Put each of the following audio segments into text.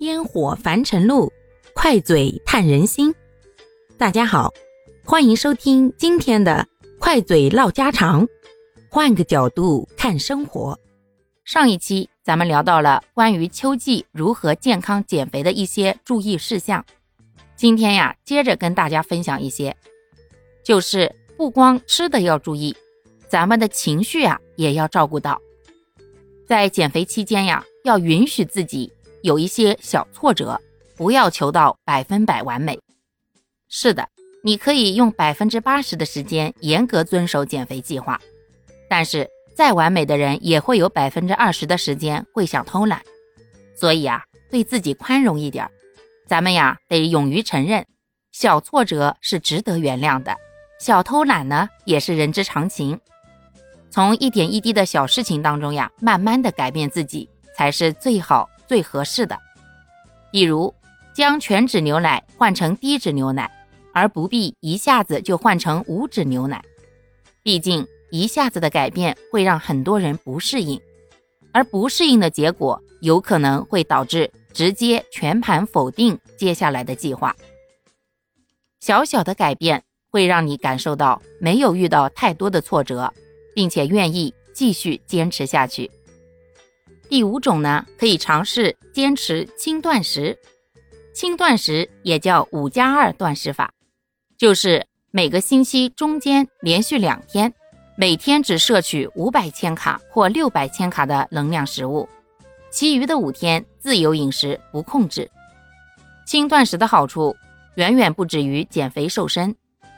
烟火凡尘路，快嘴探人心。大家好，欢迎收听今天的快嘴唠家常，换个角度看生活。上一期咱们聊到了关于秋季如何健康减肥的一些注意事项，今天呀，接着跟大家分享一些，就是不光吃的要注意，咱们的情绪啊也要照顾到。在减肥期间呀，要允许自己。有一些小挫折，不要求到百分百完美。是的，你可以用百分之八十的时间严格遵守减肥计划，但是再完美的人也会有百分之二十的时间会想偷懒。所以啊，对自己宽容一点。咱们呀，得勇于承认，小挫折是值得原谅的，小偷懒呢也是人之常情。从一点一滴的小事情当中呀，慢慢的改变自己，才是最好。最合适的，比如将全脂牛奶换成低脂牛奶，而不必一下子就换成无脂牛奶。毕竟一下子的改变会让很多人不适应，而不适应的结果有可能会导致直接全盘否定接下来的计划。小小的改变会让你感受到没有遇到太多的挫折，并且愿意继续坚持下去。第五种呢，可以尝试坚持轻断食。轻断食也叫五加二断食法，就是每个星期中间连续两天，每天只摄取五百千卡或六百千卡的能量食物，其余的五天自由饮食不控制。轻断食的好处远远不止于减肥瘦身，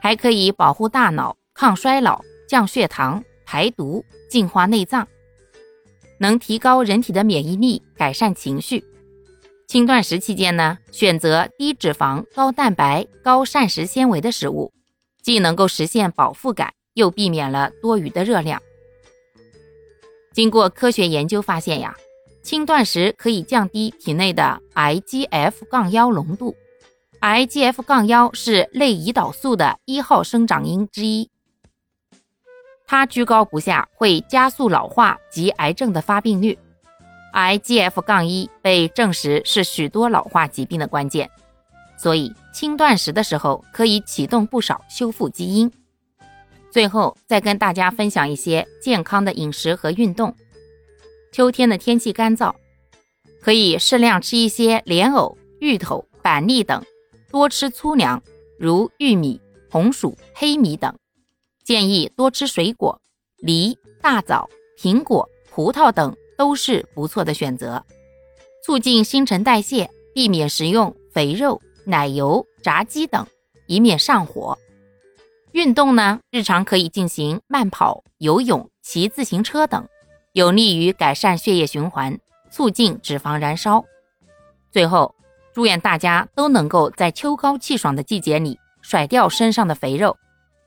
还可以保护大脑、抗衰老、降血糖、排毒、净化内脏。能提高人体的免疫力，改善情绪。轻断食期间呢，选择低脂肪、高蛋白、高膳食纤维的食物，既能够实现饱腹感，又避免了多余的热量。经过科学研究发现呀，轻断食可以降低体内的 IGF- 杠幺浓度。IGF- 杠幺是类胰岛素的一号生长因之一。它居高不下，会加速老化及癌症的发病率。IGF- 杠一被证实是许多老化疾病的关键，所以轻断食的时候可以启动不少修复基因。最后再跟大家分享一些健康的饮食和运动。秋天的天气干燥，可以适量吃一些莲藕、芋头、板栗等，多吃粗粮，如玉米、红薯、黑米等。建议多吃水果，梨、大枣、苹果、葡萄等都是不错的选择，促进新陈代谢，避免食用肥肉、奶油、炸鸡等，以免上火。运动呢，日常可以进行慢跑、游泳、骑自行车等，有利于改善血液循环，促进脂肪燃烧。最后，祝愿大家都能够在秋高气爽的季节里甩掉身上的肥肉。